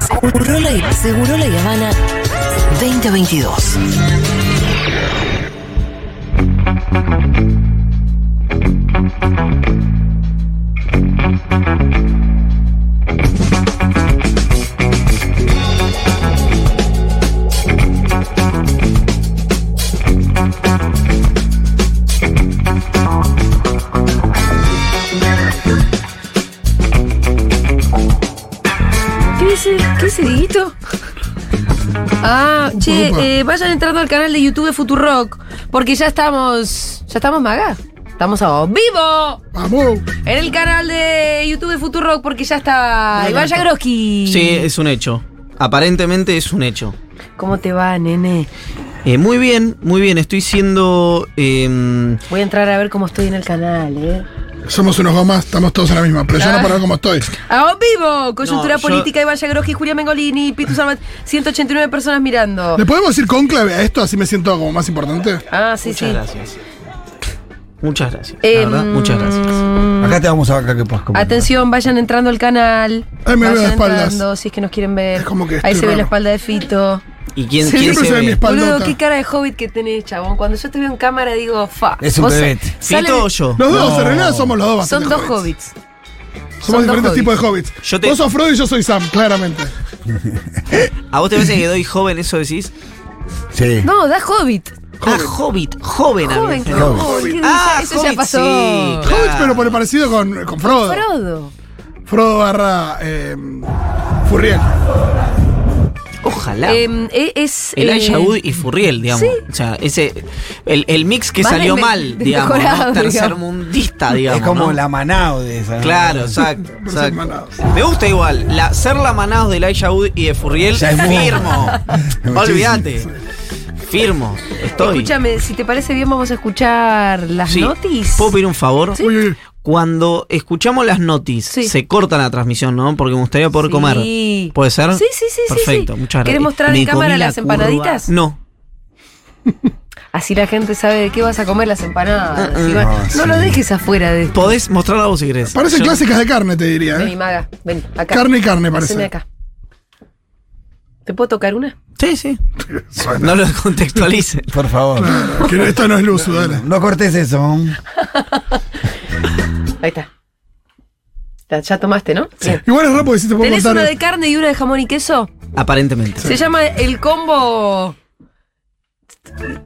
Seguro la, Seguro la Habana 2022. Ah, che, eh, vayan entrando al canal de YouTube de Futurock, porque ya estamos. Ya estamos maga. Estamos a vivo Vamos. en el canal de YouTube de Futurock, porque ya está Iván. Jagroski. Sí, es un hecho. Aparentemente es un hecho. ¿Cómo te va, nene? Eh, muy bien, muy bien. Estoy siendo. eh, Voy a entrar a ver cómo estoy en el canal, ¿eh? Somos unos gomas, estamos todos en la misma, pero yo Ah. no paro como estoy. ¡A vivo! Coyuntura No, yo- política, Iván Jagroski, Julián Mengolini, Pitu Salvat, 189 personas mirando. ¿Le podemos decir conclave a esto? Así me siento como más importante. Ah, sí, muchas sí. gracias. Muchas gracias. Eh, la verdad, muchas gracias. Acá te vamos a ver acá que puedas comer. Atención, vayan entrando al canal. Ay, me veo de espaldas. entrando, si es que nos quieren ver. Es como que Ahí se ve la espalda de Fito. ¿Y quién, Sí, quién Siempre se ve mi. Boludo, qué cara de hobbit que tenés, chabón. Cuando yo te veo en cámara digo, fa. Es un bebete. ¿Fito o yo? Los dos, No. en realidad somos los dos Son dos hobbits. hobbits. Somos son dos diferentes tipos de hobbits. Yo te- Vos sos Frodo y yo soy Sam, claramente. ¿A vos te parece que doy joven, eso decís? Sí. No, da hobbit. Ah, hobbit, joven. Joven, ¿qué hobbit? ¿Qué Ah, dice? Eso ya hobbit, pasó. sí, claro. Hobbits, pero por el parecido con, con Frodo. Frodo. Frodo barra eh, Furriel. Ojalá. Em, e- es. Elijah eh, Wood y Furriel, digamos. sí. O sea, ese. El, el mix que Más salió mal, digamos. ¿no? Tercermundista, digamos. es como ¿no? la Manao de esa. Claro, exacto. Exacto. Me gusta igual. La, ser la manados de Elijah Wood y de Furriel, Ya es firmo. Olvídate. Firmo. Estoy. Escúchame, si te parece bien, vamos a escuchar las Sí. notis. ¿Puedo pedir un favor? Uy, uy. Cuando escuchamos las notis, Sí. se corta la transmisión, ¿no? Porque me gustaría poder Sí. comer. ¿Puede ser? Sí, sí, sí, sí, Perfecto, sí. muchas gracias. ¿Querés mostrar Me en cámara la las curva. empanaditas? No. Así la gente sabe de qué vas a comer las empanadas. Iván. Ah, no sí. lo dejes afuera de esto. Podés mostrarla vos si querés. Parecen Yo- clásicas de carne, te diría. Vení, ¿eh? maga, ven, acá. Carne y carne, Haceme parece. acá. ¿Te puedo tocar una? Sí, sí. No lo contextualice. Por favor. Que esto no es luz, dale. No cortes eso. Ahí está. Ya, ya tomaste, ¿no? Bien. Igual es porque si te puedo ¿Tenés contar. una de carne y una de jamón y queso? Aparentemente. Se llama el combo.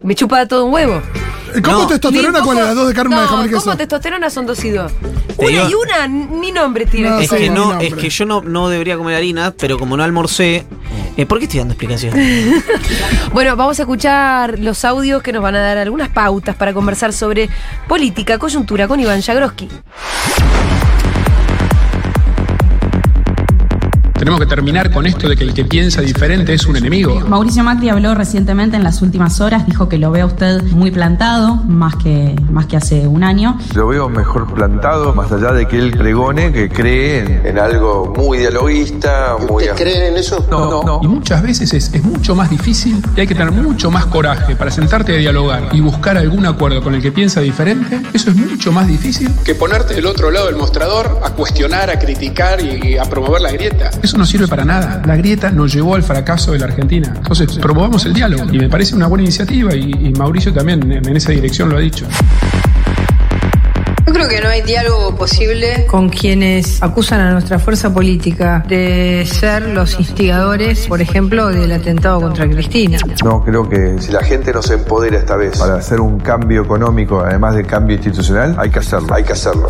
Me chupa todo un huevo. ¿El combo No. testosterona cuál es? ¿Las dos de carne una de no, jamón y queso? combo testosterona son dos y dos. Te Una digo- y una, ni nombre tiene. No, Es sí, que mi no, nombre. es que yo no, no debería comer harina, pero como no almorcé, eh, ¿por qué estoy dando explicaciones? Bueno, vamos a escuchar los audios que nos van a dar algunas pautas para conversar sobre política, coyuntura con Iván Jagroski. Tenemos que terminar con esto de que el que piensa diferente es un enemigo. Mauricio Macri habló recientemente en las últimas horas, dijo que lo ve a usted muy plantado, más que, más que hace un año. Lo veo mejor plantado, más allá de que él pregone que cree en, en algo muy dialoguista, muy... creen en eso? No, no, no. Y muchas veces es, es mucho más difícil y hay que tener mucho más coraje para sentarte a dialogar y buscar algún acuerdo con el que piensa diferente. Eso es mucho más difícil que ponerte del otro lado del mostrador a cuestionar, a criticar y a promover la grieta. Eso no sirve para nada. La grieta nos llevó al fracaso de la Argentina. Entonces, promovamos el diálogo y me parece una buena iniciativa y, y Mauricio también en en esa dirección lo ha dicho. Yo creo que no hay diálogo posible con quienes acusan a nuestra fuerza política de ser los instigadores, por ejemplo, del atentado contra Cristina. No, creo que si la gente no se empodera esta vez para hacer un cambio económico, además de cambio institucional, hay que hacerlo, hay que hacerlo.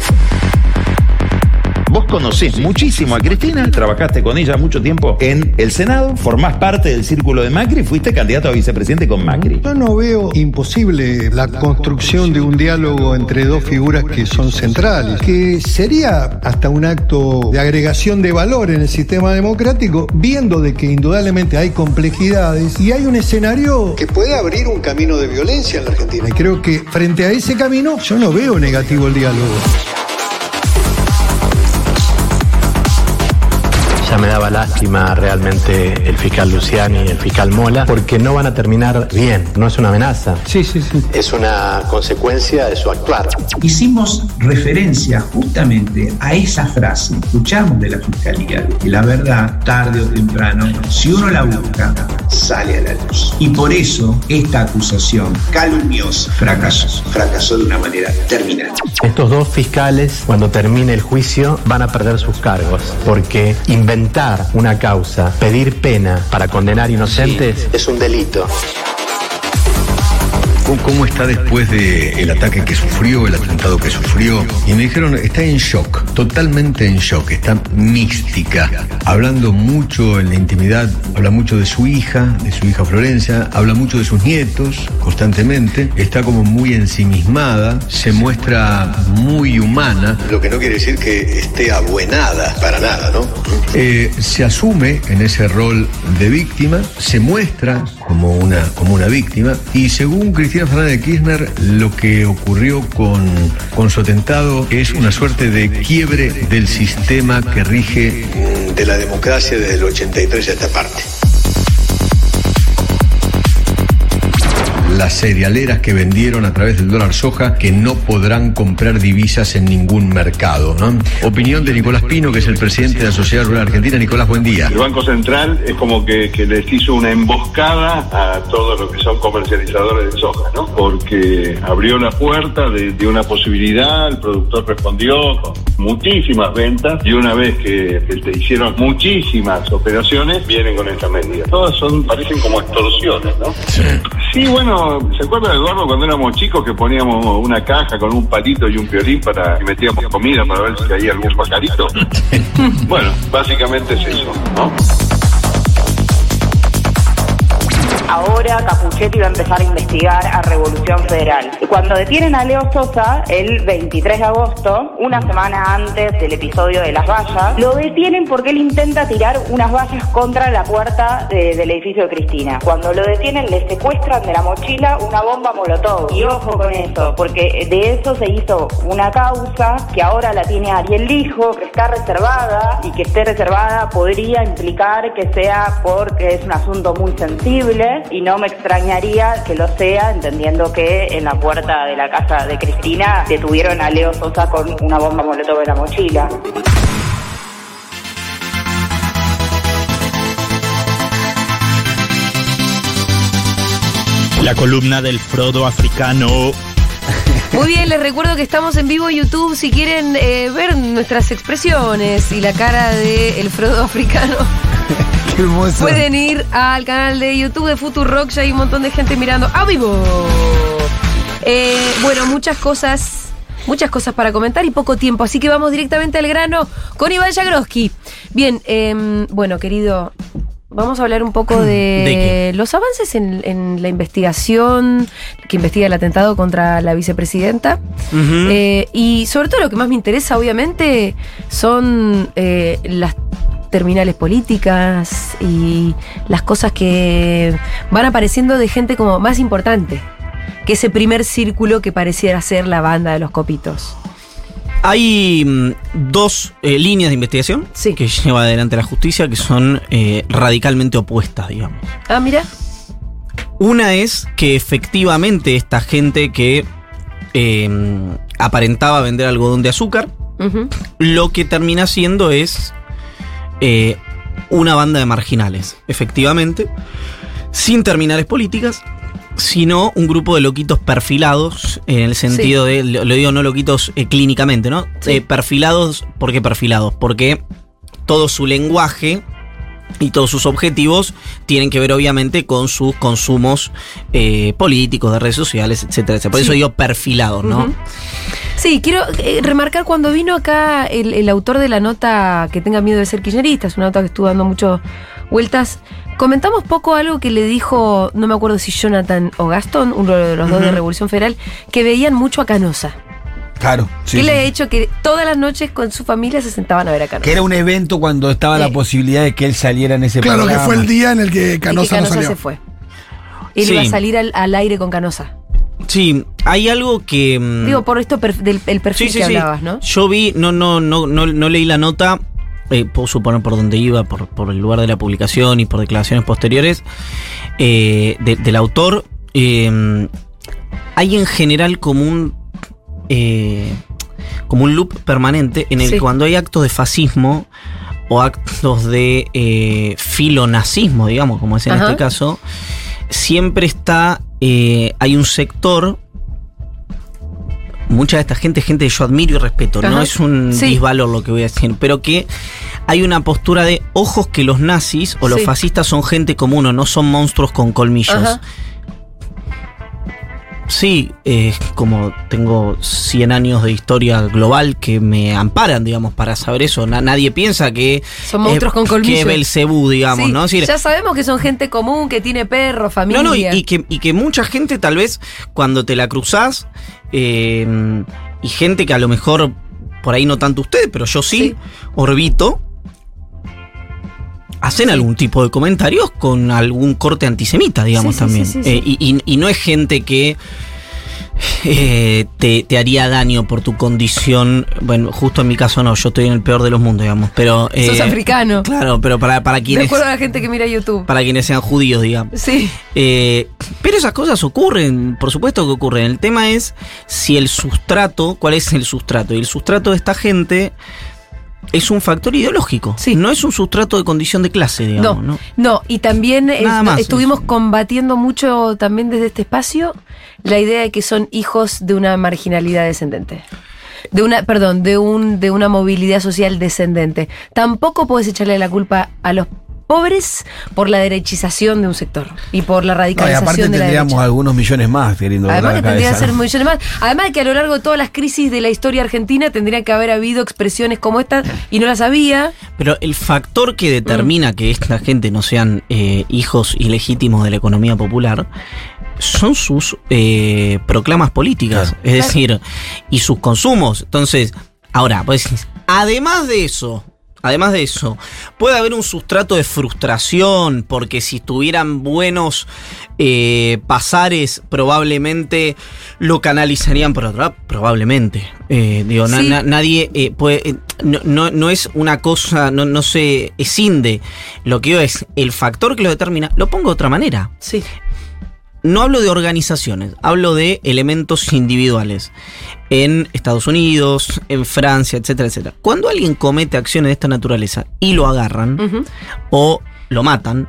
Vos conocés muchísimo a Cristina, trabajaste con ella mucho tiempo en el Senado, formás parte del círculo de Macri, fuiste candidato a vicepresidente con Macri. Yo no veo imposible la construcción de un diálogo entre dos figuras que son centrales, que sería hasta un acto de agregación de valor en el sistema democrático, viendo de que indudablemente hay complejidades y hay un escenario que puede abrir un camino de violencia en la Argentina. Y creo que frente a ese camino yo no veo negativo el diálogo. Ya me daba lástima realmente el fiscal Luciani y el fiscal Mola, porque no van a terminar bien, no es una amenaza. Sí, sí, sí. Es una consecuencia de su actuar. Hicimos referencia justamente a esa frase, escuchamos de la fiscalía, que la verdad, tarde o temprano, si uno la busca, sale a la luz. Y por eso esta acusación calumniosa fracasó, fracasó de una manera terminal. Estos dos fiscales, cuando termine el juicio, van a perder sus cargos, porque una causa, pedir pena para condenar inocentes es un delito. ¿Cómo está después del ataque que sufrió, el atentado que sufrió? Y me dijeron, está en shock, totalmente en shock, está mística, hablando mucho en la intimidad, habla mucho de su hija, de su hija Florencia, habla mucho de sus nietos constantemente, está como muy ensimismada, se muestra muy humana. Lo que no quiere decir que esté abuenada, para nada, ¿no? Eh, se asume en ese rol de víctima, se muestra como una, como una víctima y según Cristina Fernández de Kirchner lo que ocurrió con, con su atentado es una suerte de quiebre del sistema que rige de la democracia desde el 83 a esta parte. Las cerealeras que vendieron a través del dólar soja que no podrán comprar divisas en ningún mercado. ¿no? Opinión de Nicolás Pino, que es el presidente de la Sociedad Rural Argentina. Nicolás, buen día. El Banco Central es como que, que les hizo una emboscada a todos los que son comercializadores de soja, ¿no? Porque abrió la puerta de, de una posibilidad, el productor respondió con muchísimas ventas y una vez que, que te hicieron muchísimas operaciones, vienen con esta medida. Todas son, parecen como extorsiones, ¿no? Sí. Sí, bueno, ¿se acuerda Eduardo cuando éramos chicos que poníamos una caja con un palito y un piolín para y metíamos comida para ver si caía algún pajarito? bueno, básicamente es eso, ¿no? Ahora Capuchetti va a empezar a investigar a Revolución Federal. Cuando detienen a Leo Sosa, el 23 de agosto, una semana antes del episodio de las vallas, lo detienen porque él intenta tirar unas vallas contra la puerta de- del edificio de Cristina. Cuando lo detienen, le secuestran de la mochila una bomba molotov. Y ojo con eso, porque de eso se hizo una causa que ahora la tiene Ariel Lijo, que está reservada y que esté reservada podría implicar que sea porque es un asunto muy sensible y no me extrañaría que lo sea, entendiendo que en la puerta de la casa de Cristina detuvieron a Leo Sosa con una bomba molotov en la mochila. La columna del Frodo africano. Muy bien, les recuerdo que estamos en vivo en YouTube. Si quieren eh, ver nuestras expresiones y la cara de el Frodo africano, Qué hermoso. pueden ir al canal de YouTube de Futurock. Ya hay un montón de gente mirando a vivo. Eh, bueno, muchas cosas. Muchas cosas para comentar y poco tiempo, así que vamos directamente al grano con Iván Jagroski. Bien, em, bueno, querido, vamos a hablar un poco de, ¿De los avances en, en la investigación que investiga el atentado contra la vicepresidenta. Eh, y sobre todo lo que más me interesa, obviamente, son eh, las terminales políticas y las cosas que van apareciendo de gente como más importante que ese primer círculo que pareciera ser la banda de los copitos. Hay mm, dos eh, líneas de investigación que lleva adelante la justicia que son eh, radicalmente opuestas, digamos. Ah, mira. Una es que efectivamente esta gente que eh, aparentaba vender algodón de azúcar, lo que termina siendo es eh, una banda de marginales, efectivamente, sin terminales políticas, sino un grupo de loquitos perfilados, en el sentido de, lo, digo no loquitos eh, clínicamente, ¿no? Eh, perfilados, ¿por qué perfilados? Porque todo su lenguaje y todos sus objetivos tienen que ver obviamente con sus consumos eh, políticos, de redes sociales, etcétera, etcétera. Por Sí. eso digo perfilados, ¿no? Sí, quiero eh, remarcar cuando vino acá el, el autor de la nota que tenga miedo de ser kirchnerista, es una nota que estuvo dando muchas vueltas. Comentamos poco algo que le dijo, no me acuerdo si Jonathan o Gastón, uno de los dos de. Revolución Federal, que veían mucho a Canosa. Claro. sí, que sí. le ha hecho que todas las noches con su familia se sentaban a ver a Canosa. Que era un evento cuando estaba la posibilidad de que él saliera en ese Claro, que programa. fue el día en el que y que Canosa no Canosa salió. se fue. Él Sí. iba a salir al, al aire con Canosa. Sí, hay algo que. mm, Digo, por esto del el perfil Sí, sí, que sí. hablabas, ¿no? Yo vi, no, no, no, no, no leí la nota. eh, puedo suponer por dónde iba, por, por el lugar de la publicación y por declaraciones posteriores eh, de- del autor, eh, hay en general como un eh, como un loop permanente en el que cuando hay actos de fascismo o actos de filonazismo, digamos, como es en Ajá. este caso, siempre está, eh, hay un sector, mucha de esta gente gente que yo admiro y respeto, no es un Sí. disvalor lo que voy a decir, pero que hay una postura de ojos que los nazis o los Sí. fascistas son gente como uno, no son monstruos con colmillos. Ajá. Sí, eh, como tengo 100 años de historia global que me amparan, digamos, para saber eso. Na- nadie piensa que. Son monstruos con colmillos. Que Belcebú, digamos, Sí, ¿no? Es decir, ya sabemos que son gente común, que tiene perro, familia. no, no, y, y que, y que mucha gente, tal vez, cuando te la cruzás, eh, y gente que a lo mejor, por ahí no tanto usted, pero yo sí, orbito, hacen algún tipo de comentarios con algún corte antisemita, digamos, Sí, también. sí, sí, Eh, y, no es gente que eh, te, te haría daño por tu condición. Bueno, justo en mi caso no, yo estoy en el peor de los mundos, digamos. Pero. Sos eh, africano. Claro, pero para, para quienes. acuerdo a la gente que mira YouTube. Para quienes sean judíos, digamos. Sí. Eh, pero esas cosas ocurren, por supuesto que ocurren. El tema es si el sustrato, ¿cuál es el sustrato? Y el sustrato de esta gente es un factor ideológico. No es un sustrato de condición de clase, digamos. No, ¿no? no, y también más, estuvimos combatiendo mucho también desde este espacio la idea de que son hijos de una marginalidad descendente. De una, perdón, de un, de una movilidad social descendente. Tampoco puedes echarle la culpa a los pobres por la derechización de un sector y por la No, y radicalización aparte de la tendríamos derecha. algunos millones más queriendo Además que volar la tendría que ser millones más. Además de que a lo largo de todas las crisis de la historia argentina tendría que haber habido expresiones como esta y no las había. Pero el factor que determina que esta gente no sean eh, hijos ilegítimos de la economía popular son sus eh, proclamas políticas, es decir, y sus consumos. Entonces, ahora, pues, además de eso, además de eso, puede haber un sustrato de frustración, porque si tuvieran buenos eh, pasares, probablemente lo canalizarían por otro lado, probablemente. Eh, digo, na- Sí. na- nadie eh, puede. no, no, no es una cosa, no, no se escinde. Lo que yo es el factor que lo determina, lo pongo de otra manera. Sí. No hablo de organizaciones, hablo de elementos individuales. En Estados Unidos, en Francia, etcétera, etcétera. Cuando alguien comete acciones de esta naturaleza y lo agarran, o lo matan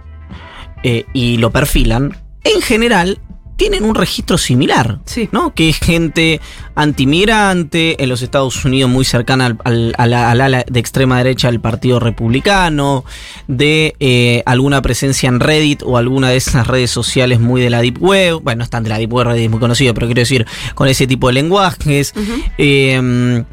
eh, y lo perfilan, en general tienen un registro similar, ¿no? Que es gente antimigrante en los Estados Unidos muy cercana al, al- a la- al ala de extrema derecha del Partido Republicano, de eh, alguna presencia en Reddit o alguna de esas redes sociales muy de la Deep Web, bueno, no están de la Deep Web, Reddit es muy conocido, pero quiero decir, con ese tipo de lenguajes. Eh,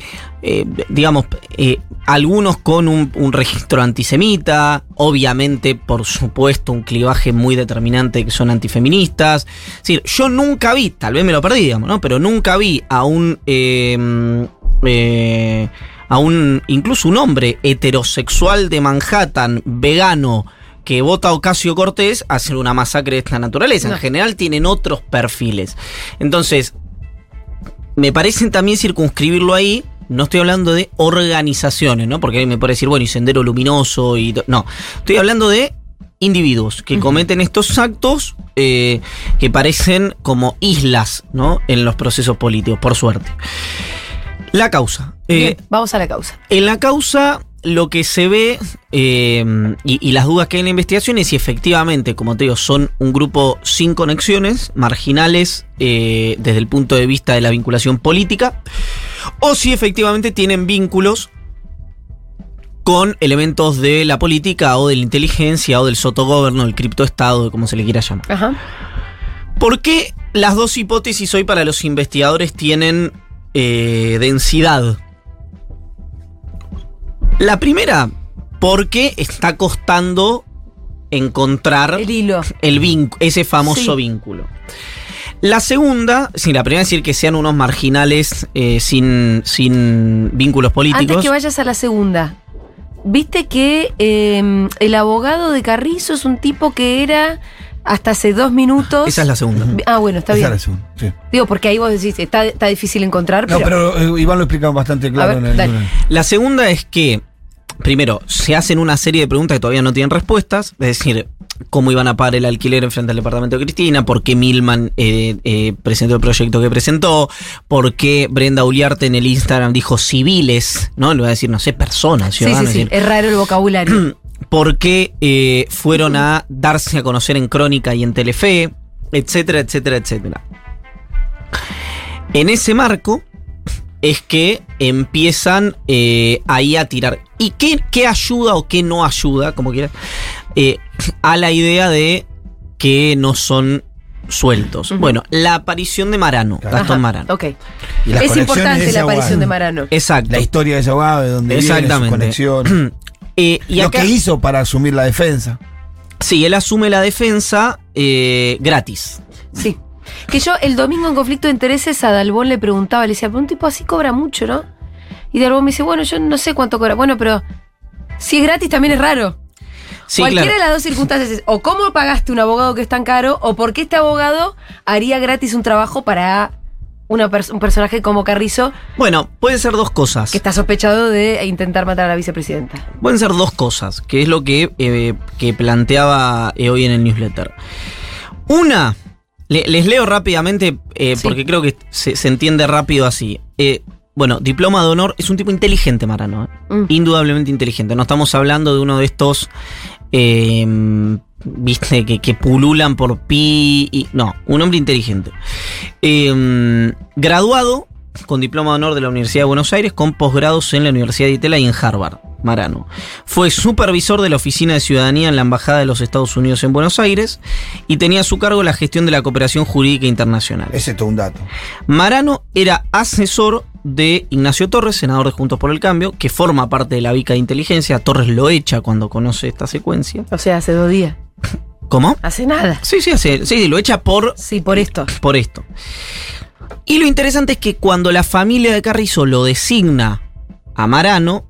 eh, digamos, eh, algunos con un, un registro antisemita, obviamente, por supuesto, un clivaje muy determinante que son antifeministas. Es decir, yo nunca vi, tal vez me lo perdí, digamos, ¿no? Pero nunca vi a un. eh, eh, a un. incluso un hombre heterosexual de Manhattan, vegano, que vota Ocasio Cortés hacer una masacre de esta naturaleza. En general tienen otros perfiles. Entonces, me parece también circunscribirlo ahí. No estoy hablando de organizaciones, ¿no? Porque me puede decir, bueno, y Sendero Luminoso y... No, estoy hablando de individuos que cometen estos actos eh, que parecen como islas, ¿no? En los procesos políticos, por suerte. La causa. Eh, Bien, vamos a la causa. en la causa, lo que se ve eh, y, y las dudas que hay en la investigación es si efectivamente, como te digo, son un grupo sin conexiones, marginales eh, desde el punto de vista de la vinculación política, o si efectivamente tienen vínculos con elementos de la política o de la inteligencia o del sotogobierno, del criptoestado, como se le quiera llamar. Ajá. ¿Por qué las dos hipótesis hoy para los investigadores tienen eh, densidad? La primera, porque está costando encontrar el hilo, ese famoso Sí. vínculo. La segunda, sí, la primera es decir que sean unos marginales eh, sin, sin vínculos políticos. Antes que vayas a la segunda, viste que eh, el abogado de Carrizo es un tipo que era hasta hace dos minutos. Esa es la segunda. Ah, bueno, está Esa bien. es la segunda, sí. Digo, porque ahí vos decís, está, está difícil encontrar, No, pero. pero eh, Iván lo explica bastante claro ver, en el. La segunda es que primero, se hacen una serie de preguntas que todavía no tienen respuestas, es decir, cómo iban a pagar el alquiler en frente al departamento de Cristina, por qué Milman eh, eh, presentó el proyecto que presentó, por qué Brenda Uliarte en el Instagram dijo civiles, ¿no? Le voy a decir, no sé, personas, Sí, sí, ciudadanos. sí. es decir, Es raro el vocabulario. por qué eh, fueron a darse a conocer en Crónica y en Telefe, etcétera, etcétera, etcétera. En ese marco es que empiezan eh, ahí a tirar. ¿Y qué, qué ayuda o qué no ayuda, como quieras, eh, a la idea de que no son sueltos? Bueno, la aparición de Marano, Gastón Ajá, Marano. Ok. Es importante la aparición de Marano. Exacto. La historia de ese abogado, de dónde viene, sus Exactamente. conexiones. Eh, y Lo acá- que hizo para asumir la defensa. Sí, él asume la defensa eh, gratis. Sí. Que yo el domingo en conflicto de intereses a Dalbón le preguntaba, le decía, pero un tipo así cobra mucho, ¿no? Y Dalbón me dice, bueno, yo no sé cuánto cobra. Bueno, pero si es gratis también es raro. Sí, Cualquiera claro. de las dos circunstancias es o cómo pagaste un abogado que es tan caro o por qué este abogado haría gratis un trabajo para una pers- un personaje como Carrizo Bueno, pueden ser dos cosas. que está sospechado de intentar matar a la vicepresidenta. Pueden ser dos cosas, que es lo que, eh, que planteaba eh, hoy en el newsletter. Una, le- les leo rápidamente eh, porque creo que se, se entiende rápido así. Eh, bueno, diploma de honor es un tipo inteligente, Marano. ¿eh? Mm. Indudablemente inteligente. No estamos hablando de uno de estos, eh, viste, que, que pululan por pi. Y, no, un hombre inteligente. Eh, graduado con diploma de honor de la Universidad de Buenos Aires, con posgrados en la Universidad de Itela y en Harvard, Marano. Fue supervisor de la Oficina de Ciudadanía en la Embajada de los Estados Unidos en Buenos Aires y tenía a su cargo la gestión de la cooperación jurídica internacional. Ese es todo un dato. Marano era asesor de Ignacio Torres, senador de Juntos por el Cambio, que forma parte de la Vica de Inteligencia. Torres lo echa cuando conoce esta secuencia. O sea, hace dos días. ¿Cómo? Hace nada. Sí, sí, hace, sí, lo echa por, Sí, por esto. por esto. Y lo interesante es que cuando la familia de Carrizo lo designa a Marano,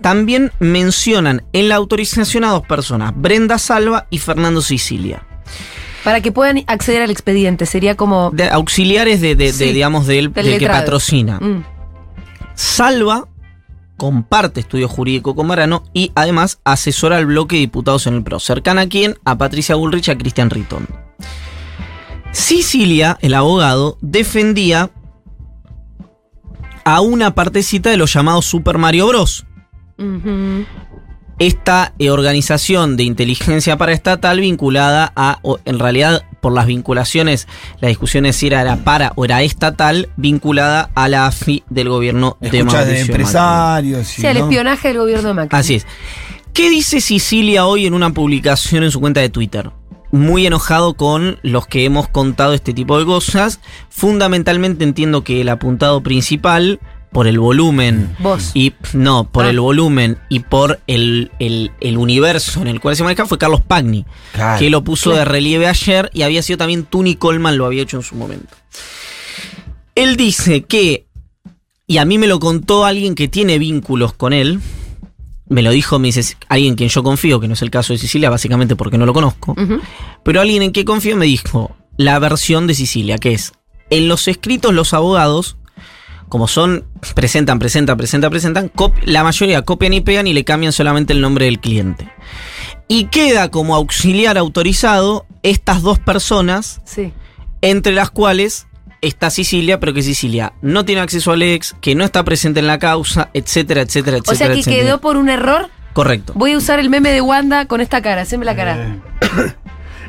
también mencionan en la autorización a dos personas, Brenda Salva y Fernando Sicilia. Para que puedan acceder al expediente. Sería como. De- auxiliares de, de- de, digamos, del, que patrocina. Mm. Salva comparte estudio jurídico con Marano y además asesora al bloque de diputados en el PRO. Cercana a quién? A Patricia Bullrich y a Cristian Ritón. Sicilia, el abogado, defendía a una partecita de los llamados Super Mario Bros. Esta organización de inteligencia paraestatal vinculada a, o en realidad por las vinculaciones, la discusión es si era, para o era estatal, vinculada a la AFI del gobierno de Escuchas Mauricio de Macri. empresarios. Sí, el espionaje del gobierno de Macri. Así es. ¿Qué dice Sicilia hoy en una publicación en su cuenta de Twitter? Muy enojado con los que hemos contado este tipo de cosas. Fundamentalmente entiendo que el apuntado principal, por el volumen. Vos. Y no, por Ah. el volumen y por el, el- el universo en el cual se maneja fue Carlos Pagni. Claro. que lo puso Claro. de relieve ayer y había sido también Tuni Coleman, lo había hecho en su momento. Él dice que, y a mí me lo contó alguien que tiene vínculos con él, me lo dijo, me dice, alguien en quien yo confío, que no es el caso de Sicilia, básicamente porque no lo conozco, pero alguien en quien confío me dijo la versión de Sicilia, que es, en los escritos los abogados, como son, presentan, presentan, presentan, presentan, la mayoría copian y pegan y le cambian solamente el nombre del cliente. Y queda como auxiliar autorizado estas dos personas, Sí. entre las cuales está Sicilia, pero que Sicilia no tiene acceso al ex, que no está presente en la causa, etcétera, etcétera, etcétera. O sea que etcétera. quedó por un error. Correcto. Voy a usar el meme de Wanda con esta cara. Haceme la cara.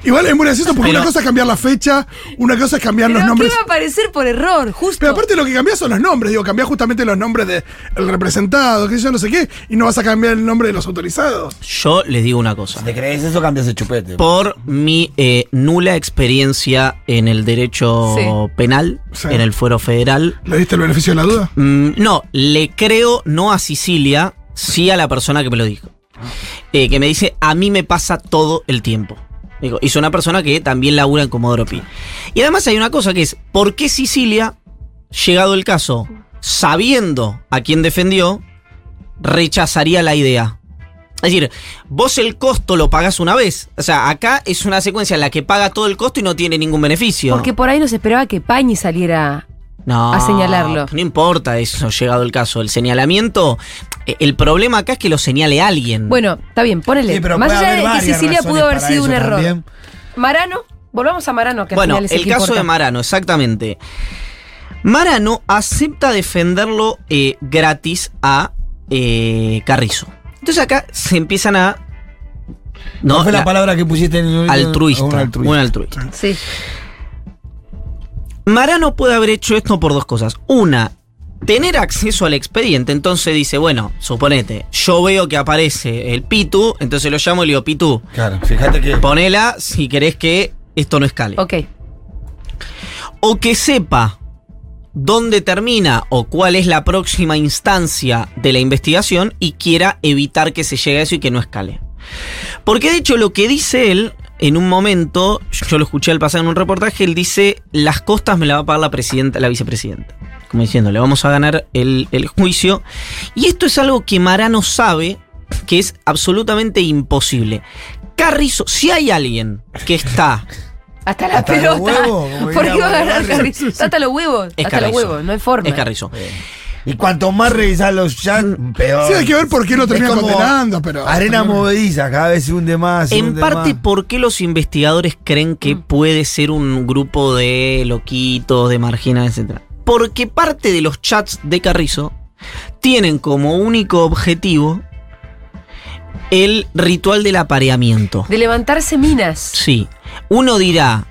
Igual es muy gracioso porque Pero- una cosa es cambiar la fecha, una cosa es cambiar Pero los ¿qué nombres. va a aparecer por error? Justo. Pero aparte lo que cambias son los nombres, digo, cambias justamente los nombres del representado, que yo no sé qué, y no vas a cambiar el nombre de los autorizados. Yo les digo una cosa. Si te crees eso, cambias el chupete. Por mi eh, nula experiencia en el derecho Sí. penal, Sí. en el fuero federal, ¿Le diste el beneficio de la duda? Mm, no, le creo no a Sicilia, sí a la persona que me lo dijo. Eh, que me dice, a mí me pasa todo el tiempo. Es una persona que también labura en Comodoro Pi. Y además hay una cosa que es, ¿por qué Sicilia, llegado el caso, sabiendo a quién defendió, rechazaría la idea? Es decir, vos el costo lo pagás una vez. O sea, acá es una secuencia en la que paga todo el costo y no tiene ningún beneficio. Porque por ahí nos esperaba que Pañi saliera No, a señalarlo. No importa eso, llegado el caso. El señalamiento, eh, el problema acá es que lo señale alguien. Bueno, está bien, ponele. Sí, pero Más allá de que razones pudo haber sido un error. también. Marano, volvamos a Marano, que al Bueno, final es el caso importa. de Marano, exactamente. Marano acepta defenderlo eh, gratis a eh, Carrizo. Entonces acá se empiezan a. ¿No fue la, palabra que pusiste en el altruista, Un altruista. un altruista. Sí. Marano puede haber hecho esto por dos cosas. Una, tener acceso al expediente. Entonces dice, bueno, suponete, yo veo que aparece el Pitu, entonces lo llamo y le digo, Pitu, Claro, fíjate que. ponela si querés que esto no escale. Ok. O que sepa dónde termina o cuál es la próxima instancia de la investigación y quiera evitar que se llegue a eso y que no escale. Porque de hecho lo que dice él en un momento, yo lo escuché al pasar en un reportaje, él dice, las costas me la va a pagar la presidenta, la vicepresidenta. Como diciendo, le vamos a ganar el, el juicio. Y esto es algo que Marano sabe que es absolutamente imposible. Carrizo, si hay alguien que está Hasta la Hasta los pelota. huevos, ¿Por qué va a ganar. Carrizo? Hasta los huevos. Es hasta los huevos, no hay forma. Es Carrizo. Y cuanto más revisar los chats, peor. Sí, hay que ver por qué lo Es termina como condenando, pero. Arena movediza, cada vez se hunde más. se En hunde parte, más. ¿por qué los investigadores creen que puede ser un grupo de loquitos, de marginales, etcétera? Porque parte de los chats de Carrizo tienen como único objetivo el ritual del apareamiento. De levantarse minas. Sí. Uno dirá,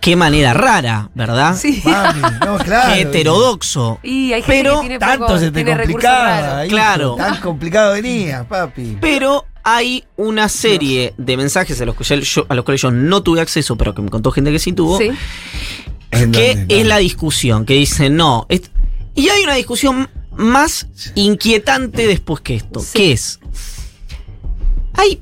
qué manera rara, ¿verdad? Sí. Mami, no, claro. Qué heterodoxo. Y hay gente Pero que tiene Tanto poco- se te complicaba. Claro. Tan complicado venía, papi. Pero hay una serie de mensajes a los, que yo, a los cuales yo no tuve acceso, pero que me contó gente que sí tuvo, Sí. ¿En que dónde? es la discusión, que dice no. es- y hay una discusión más inquietante después que esto, Sí. que es. Hay.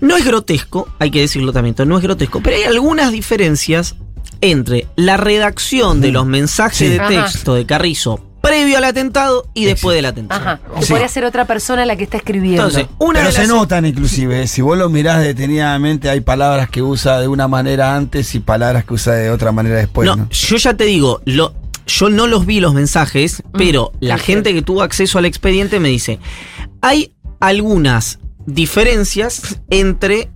No es grotesco, hay que decirlo también, no es grotesco, pero hay algunas diferencias entre la redacción de los mensajes Sí. de Ajá. texto de Carrizo previo al atentado y después del atentado. Ajá. Que Sí. podría ser otra persona la que está escribiendo. Entonces, una Pero de se las- notan inclusive, eh. si vos lo mirás detenidamente, hay palabras que usa de una manera antes y palabras que usa de otra manera después. no, ¿no? yo ya te digo, lo, yo no los vi los mensajes, pero la sí. gente que tuvo acceso al expediente me dice, hay algunas diferencias entre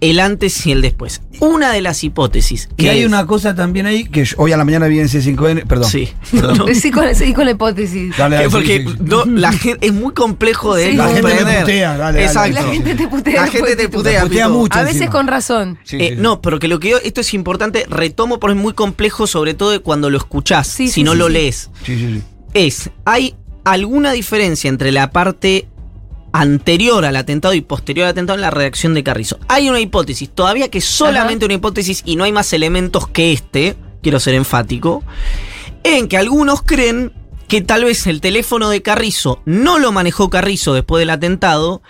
el antes y el después. Una de las hipótesis Y que hay es- una cosa también ahí que yo- hoy a la mañana vi en C5N, perdón. Sí. Perdón. No, Sí, con, sí, con la hipótesis. Dale, que dale, porque sí, sí, sí. no, la gente es muy complejo de Sí. La gente me putea, dale, dale. Exacto. La gente te putea. La gente te putea, mucho. A veces encima. con razón. Sí, Eh. No, pero que lo que yo, esto es importante, retomo porque es muy complejo, sobre todo de cuando lo escuchás, Sí, si sí, no sí, lo sí. lees. Sí, sí, sí. es, hay alguna diferencia entre la parte anterior al atentado y posterior al atentado en la redacción de Carrizo. Hay una hipótesis, todavía que solamente una hipótesis y no hay más elementos que este, quiero ser enfático, en que algunos creen que tal vez el teléfono de Carrizo no lo manejó Carrizo después del atentado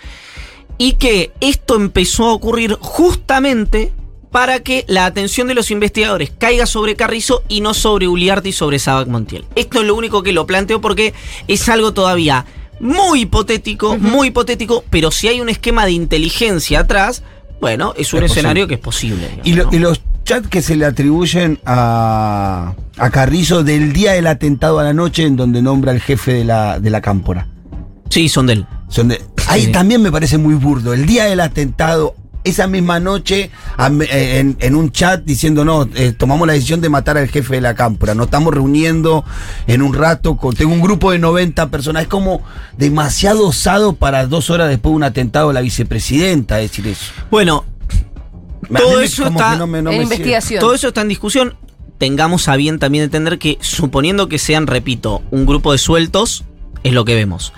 y que esto empezó a ocurrir justamente para que la atención de los investigadores caiga sobre Carrizo y no sobre Uliarte y sobre Sabac Montiel. Esto es lo único que lo planteo porque es algo todavía muy hipotético, muy hipotético, pero si hay un esquema de inteligencia atrás, bueno, es un Es escenario que es posible. digamos, Y, lo- ¿no? y los chats que se le atribuyen a, a Carrizo del día del atentado a la noche en donde nombra el jefe de la, de la cámpora. Sí, son de él. Son de, ahí Sí. también me parece muy burdo. El día del atentado, esa misma noche, eh, en, en un chat diciendo, no, eh, tomamos la decisión de matar al jefe de la cámpora. Nos estamos reuniendo en un rato, con, tengo un grupo de 90 personas. Es como demasiado osado para dos horas después de un atentado a la vicepresidenta decir eso. Bueno, todo eso está que no me- no en investigación. Todo eso está en discusión. Tengamos a bien también entender que, suponiendo que sean, repito, un grupo de sueltos, es lo que vemos.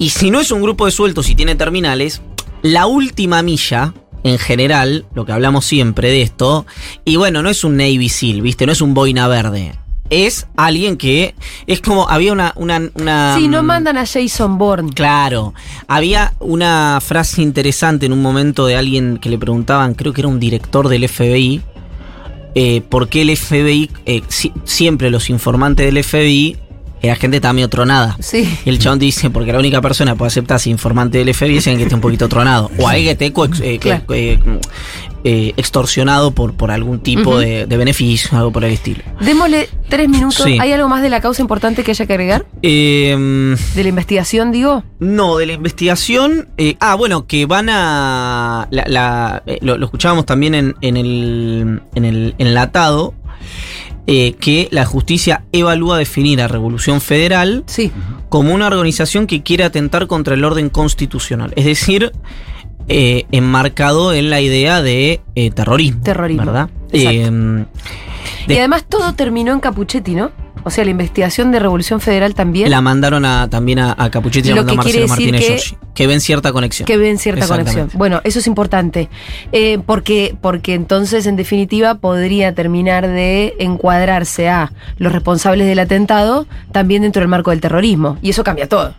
Y si no es un grupo de sueltos y tiene terminales, la última milla, en general, lo que hablamos siempre de esto, y bueno, no es un Navy SEAL, ¿viste? No es un boina verde. Es alguien que es como, había una... una, una Sí, no mandan a Jason Bourne. Claro, había una frase interesante en un momento de alguien que le preguntaban, creo que era un director del FBI, eh, por qué el FBI, eh, si- siempre los informantes del FBI, era gente medio tronada. Sí. Y el chabón dice, porque la única persona que puede aceptarse informante del FBI es alguien que esté un poquito tronado. O alguien que esté eh, Claro. eh, eh, extorsionado por, por algún tipo de, de beneficio, algo por el estilo. Démosle tres minutos. Sí. ¿Hay algo más de la causa importante que haya que agregar? Eh, ¿De la investigación, digo? No, de la investigación. eh, ah, bueno, que van a. la- la- lo, lo escuchábamos también en, en el, en el enlatado. Eh, que la justicia evalúa definir a Revolución Federal como una organización que quiere atentar contra el orden constitucional. Es decir, eh, enmarcado en la idea de eh, terrorismo. Terrorismo, ¿Verdad? Eh, Y además todo terminó en Capuchetti, ¿no? O sea, la investigación de Revolución Federal también. la mandaron a, también a, a Capuchetti y la a que quiere Marcelo decir Martínez que- Giorgi, que ven cierta conexión. Que ven cierta conexión. Bueno, eso es importante. Eh, porque, porque entonces, en definitiva, podría terminar de encuadrarse a los responsables del atentado también dentro del marco del terrorismo. Y eso cambia todo.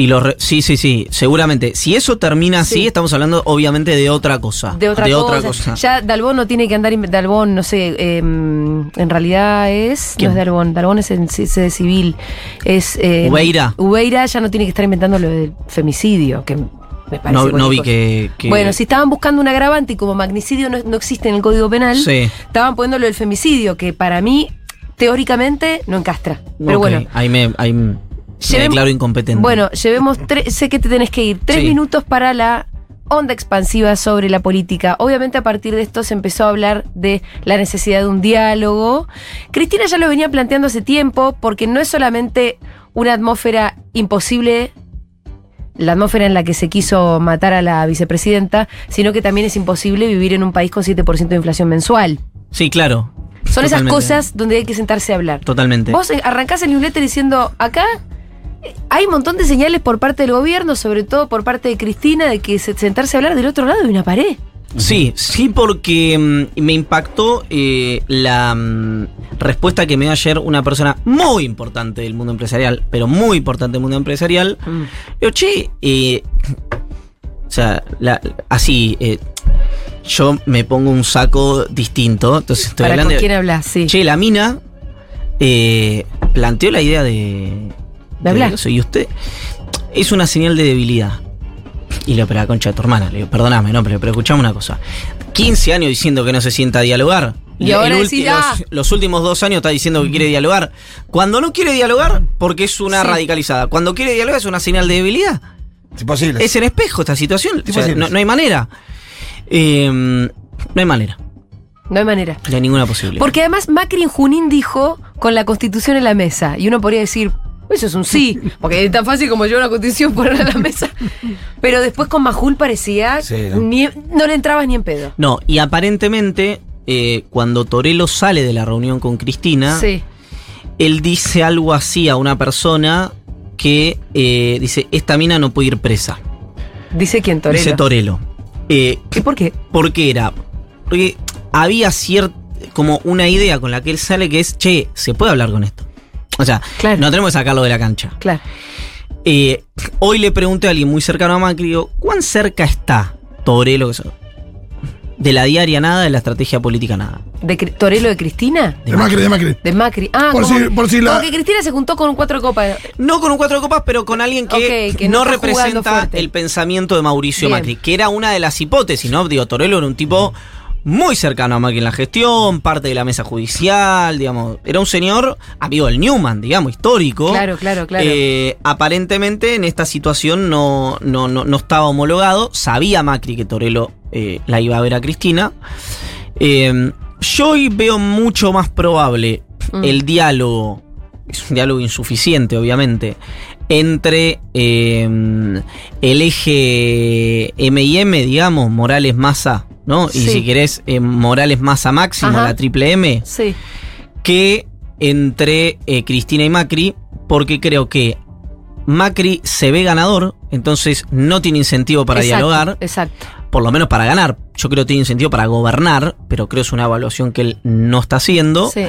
Si lo re- sí, sí, sí, seguramente. Si eso termina así, Sí. estamos hablando obviamente de otra cosa. De otra, cosa. cosa. Ya Dalbón no tiene que andar. Dalbón, no sé, eh, en realidad es. ¿Quién? No es Dalbón. Dalbón es en sede civil. Es. eh, Ubeira. Ubeira ya no tiene que estar inventando lo del femicidio, que me parece. No, no vi que, que- Bueno, si estaban buscando un agravante y como magnicidio no, no existe en el Código Penal, Sí. estaban poniendo lo del femicidio, que para mí, teóricamente, no encastra. Pero bueno. ahí me, ahí me Llevemos- declaro incompetente. Bueno, llevemos tres, sé que te tenés que ir. Tres Sí. minutos para la onda expansiva sobre la política. Obviamente a partir de esto se empezó a hablar de la necesidad de un diálogo. Cristina ya lo venía planteando hace tiempo porque no es solamente una atmósfera imposible, la atmósfera en la que se quiso matar a la vicepresidenta, sino que también es imposible vivir en un país con 7% de inflación mensual. Sí, claro. Son esas cosas donde hay que sentarse a hablar. Totalmente. Vos arrancás el newsletter diciendo, acá hay un montón de señales por parte del gobierno, sobre todo por parte de Cristina, de que se- sentarse a hablar del otro lado de una pared. Sí, sí, porque mm, me impactó eh, la mm, respuesta que me dio ayer una persona muy importante del mundo empresarial, pero muy importante del mundo empresarial. Yo, che, eh, o sea, la- así, eh, yo me pongo un saco distinto, entonces estoy Para hablando con de- quién hablas, sí. Che, la mina planteó la idea de. De hablar. eso, y usted. Es una señal de debilidad. Y le la concha de tu hermana. Le digo, perdóname, no, pero, pero escuchame una cosa. 15 años diciendo que no se sienta a dialogar. Y ahora decís, ah. los, los últimos dos años está diciendo que quiere dialogar. Cuando no quiere dialogar, porque es una Sí. radicalizada. Cuando quiere dialogar es una señal de debilidad. Es imposible. Es en espejo esta situación. O sea, posible. no, no hay manera. Eh, no hay manera. No hay manera. No hay ninguna posibilidad. Porque además Macri en Junín dijo con la constitución en la mesa. Y uno podría decir, eso es un sí. Porque es tan fácil como llevar una constitución ponerla en la mesa. Pero después con Majul parecía. Sí, ¿no? ni- no le entrabas ni en pedo. No, y aparentemente, eh, cuando Torelo sale de la reunión con Cristina, Sí. él dice algo así a una persona que eh, dice, esta mina no puede ir presa. Dice quién, Torelo. Dice Torelo. Eh, ¿Y por qué? Porque era. Porque había cierta. como una idea con la que él sale que es, che, se puede hablar con esto. O sea, no tenemos que sacarlo de la cancha. Claro. Eh, hoy le pregunté a alguien muy cercano a Macri, digo, ¿cuán cerca está Torelo? De la diaria nada, de la estrategia política nada. ¿De Torelo de Cristina? De Macri, de Macri. De Macri. Ah, Por como, si- por si la- como que Cristina se juntó con un cuatro copas. No con un cuatro copas, pero con alguien que, no, representa el pensamiento de Mauricio Bien. Macri, que era una de las hipótesis, ¿no? Digo, Torello era un tipo muy cercano a Macri en la gestión, parte de la mesa judicial, digamos. Era un señor amigo del Newman, digamos, histórico. Claro, claro, claro. Eh, aparentemente en esta situación no, no, no, no estaba homologado. Sabía Macri que Torello eh, la iba a ver a Cristina. Eh, yo hoy veo mucho más probable Mm. el diálogo, es un diálogo insuficiente obviamente, entre el eje M y M, digamos, Morales Massa, ¿no? Y si querés, eh, Morales Massa máximo, Ajá. la triple M, Sí. que entre eh, Cristina y Macri, porque creo que Macri se ve ganador, entonces no tiene incentivo para Exacto, dialogar Exacto. por lo menos para ganar. Yo creo que tiene incentivo para gobernar, pero creo que es una evaluación que él no está haciendo. Sí.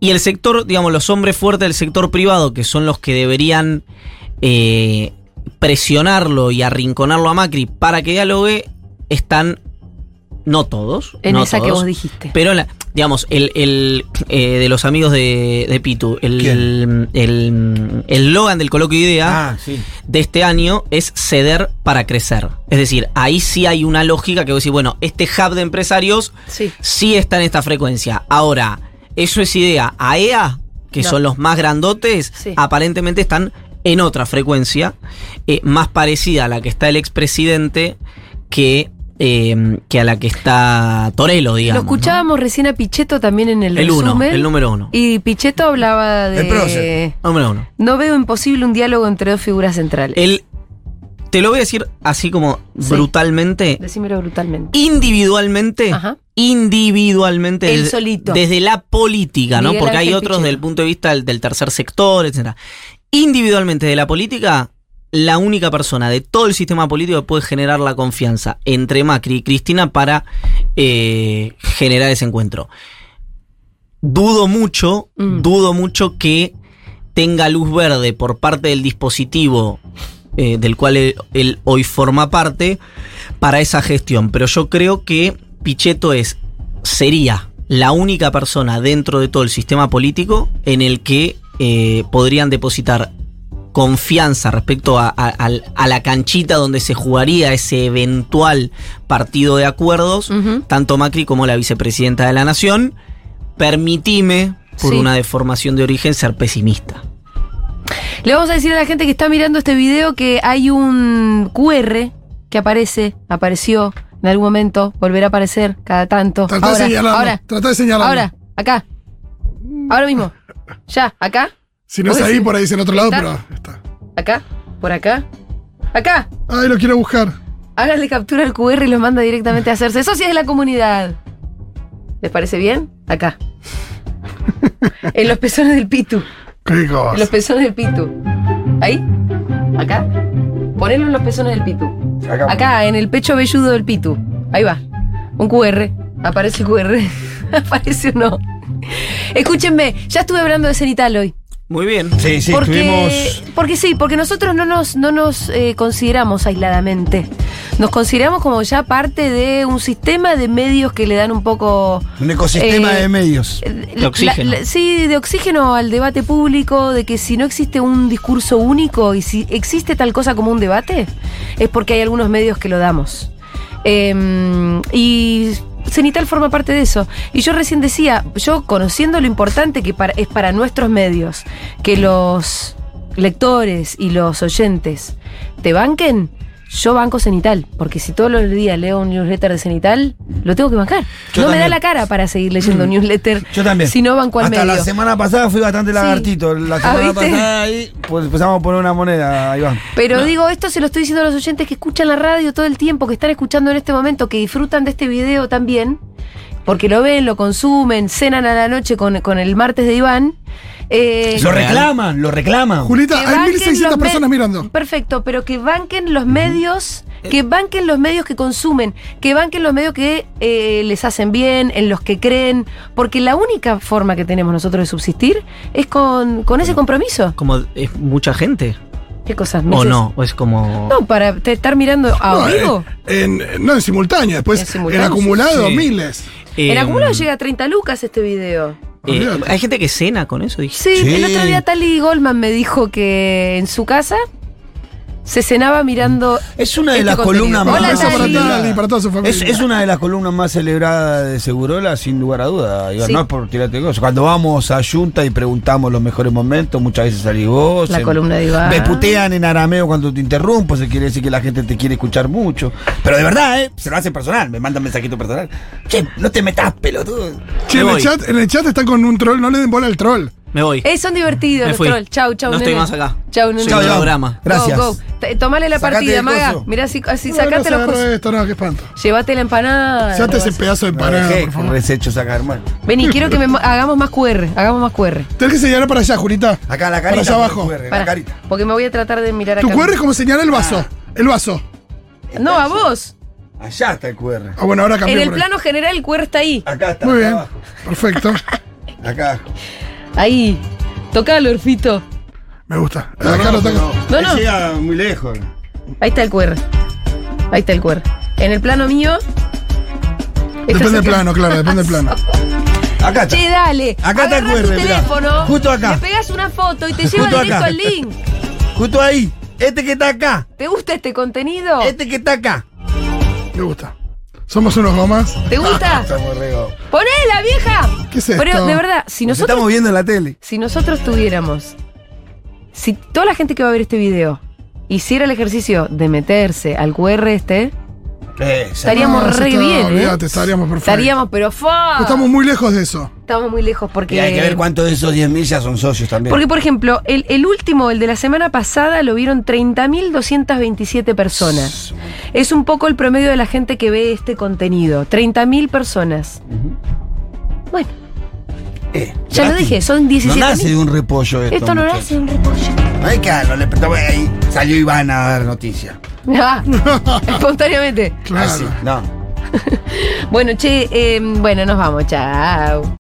Y el sector, digamos, los hombres fuertes del sector privado, que son los que deberían eh, presionarlo y arrinconarlo a Macri para que dialogue, están, no todos. En no esa que vos dijiste. Pero en la- digamos, el, el, eh, de los amigos de, de Pitu, el el el eslogan del coloquio de idea Ah, sí. de este año es ceder para crecer. Es decir, ahí sí hay una lógica que vos decís, bueno, este hub de empresarios sí, está en esta frecuencia. Ahora, eso es idea. AEA, que No. son los más grandotes, Sí. aparentemente están en otra frecuencia, eh, más parecida a la que está el expresidente que, eh, que a la que está Torello, Lo digamos. ¿no? escuchábamos recién a Pichetto también en el, El uno, resumen. el número uno. Y Pichetto hablaba de. El prócer. Número uno. No veo imposible un diálogo entre dos figuras centrales. El, te lo voy a decir así como Sí. brutalmente. Decímelo brutalmente. Individualmente, individualmente, Él desde- solito. desde la política, ¿no? Miguel Porque hay otros Pichetto. del punto de vista del, del tercer sector, etcétera. Individualmente de la política, la única persona de todo el sistema político que puede generar la confianza entre Macri y Cristina para eh, generar ese encuentro. Dudo mucho, Mm. dudo mucho que tenga luz verde por parte del dispositivo eh, del cual él, él hoy forma parte para esa gestión. Pero yo creo que Pichetto es, sería la única persona dentro de todo el sistema político en el que eh, podrían depositar confianza respecto a, a- al- a la canchita donde se jugaría ese eventual partido de acuerdos, tanto Macri como la vicepresidenta de la Nación. Permitime, por Sí. una deformación de origen, ser pesimista. Le vamos a decir a la gente que está mirando este video que hay un QR que aparece, apareció en algún momento, volverá a aparecer cada tanto. Tratá de ahora, señalarlo, ahora, tratá de señalarlo. ahora, acá. Ahora mismo. Ya, acá. Si no es ¿Vos ahí, por ahí es en otro lado, ¿Está? pero. Acá, por acá. Acá. Ay, lo quiero buscar. Háganle captura al QR y los manda directamente a hacerse socios de la comunidad. ¿Les parece bien? Acá. en los pezones del Pitu. Qué cosa. En los pezones del Pitu. ¿Ahí? ¿Acá? Ponelo en los pezones del Pitu. Acá. en el pecho velludo del Pitu. Ahí va. Un QR. Aparece el QR. Aparece o no. Escúchenme, ya estuve hablando de cenital hoy. Muy bien. Sí, sí, porque, estuvimos. porque sí, porque nosotros no nos, no nos eh, consideramos aisladamente. Nos consideramos como ya parte de un sistema de medios que le dan un poco. Un ecosistema eh, de medios. la- la- sí, de oxígeno al debate público, de que si no existe un discurso único y si existe tal cosa como un debate, es porque hay algunos medios que lo damos. Eh, y Cenital forma parte de eso. Y yo recién decía, yo conociendo lo importante que es para nuestros medios, que los lectores y los oyentes te banquen, yo banco Cenital, porque si todos los días leo un newsletter de Cenital, lo tengo que bancar. Yo no me da la cara para seguir leyendo un newsletter Yo también. si no banco al Hasta medio. la semana pasada fui bastante Sí. lagartito. La Ah, semana ¿viste? pasada ahí pues empezamos a poner una moneda, va. Pero digo, esto se lo estoy diciendo a los oyentes que escuchan la radio todo el tiempo, que están escuchando en este momento, que disfrutan de este video también, porque lo ven, lo consumen, cenan a la noche con, con el martes de Iván. Eh, Lo reclaman, lo reclaman. Julita, que hay banquen 1600 los personas mirando. Perfecto, pero que banquen los medios, que banquen los medios que consumen, que banquen los medios que eh, les hacen bien, en los que creen, porque la única forma que tenemos nosotros de subsistir es con, con ese compromiso. Como es mucha gente. ¿Qué cosas? O meses? no, o es como. No, para te- estar mirando a No, vivo. eh, en, no, en simultáneo. Después, En acumulado, sí. miles. en Eh, acumulado llega a 30 lucas este video. Eh, hay gente que cena con eso, dije. Sí, el otro día Tali Goldman me dijo que en su casa se cenaba mirando. Es una de este las contenido. columnas más Hola, Beso para Tali. Tali y para toda su familia. Es, es una de las columnas más celebradas de Segurola, sin lugar a duda. Iván, Sí. No es por tirarte cosas. Cuando vamos a Junta y preguntamos los mejores momentos, muchas veces salís vos. La en- columna de Iván. Me putean en arameo cuando te interrumpo, eso quiere decir que la gente te quiere escuchar mucho. Pero de verdad, ¿eh? Se lo hacen personal, me mandan mensajito personal. Che, no te metas, pelotudo. Che, en el, chat, en el chat están con un troll, no le den bola al troll. Me voy. Eh, son divertidos los trolls. Chau, chau, No estoy más acá. Chau, nene. Soy un holograma. Gracias. Go, go. T- Tomale la Sacate partida, el Maga. coso. Mirá, si, si No, sacate no se los agarró cosas. esto, no, qué espanto. Llévate la empanada. Sacate ese pedazo de No, empanada, por favor. resecho sacar, hermano. Vení, quiero que me hagamos más QR. Hagamos más QR. Tenés que señalar para allá, Jurita. Acá la Para carita. allá abajo. QR, la carita. porque me voy a tratar de mirar Tu acá. QR es como señalar el vaso. El vaso. No, a vos. Allá está el QR. Ah, bueno, ahora cambió. En el por ahí. plano general el QR está ahí. Acá está. Muy acá bien. abajo. Perfecto. Acá. Ahí. Tocalo, Orfito. Me gusta. Acá lo tengo. No, no. Llega muy lejos. Ahí está el QR. Ahí está el QR. En el plano mío. Depende del plano, claro, depende del plano. Acá está. Che, dale. Acá está el QR, mirá. teléfono. Justo acá. Le pegas una foto y te lleva Justo directo acá. al link. Justo ahí. Este que está acá. ¿Te gusta este contenido? Este que está acá. Me gusta. Somos unos gomas. ¿Te gusta? ¡Ponela, vieja! ¿Qué es Pero esto? de verdad, si Nos nosotros, estamos viendo en la tele. si nosotros tuviéramos. Si toda la gente que va a ver este video hiciera el ejercicio de meterse al QR este, estaríamos No, re está- bien, ¿eh? olvídate, estaríamos perfectos. Estaríamos, pero fa. Estamos muy lejos de eso. Estamos muy lejos porque. Y hay que ver cuántos de esos 10.000 ya son socios también. Porque, por ejemplo, el, el último, el de la semana pasada, lo vieron 30.227 personas. Es un poco el promedio de la gente que ve este contenido. 30.000 personas. Bueno, Eh, ya lo dije, son 17.000. No nace de un repollo esto. Esto no muchachos. nace de un repollo. No hay que lo le ahí salió Iván a dar noticia. Ah, espontáneamente. Claro. Así, no. Bueno, che, eh, bueno, nos vamos, chao.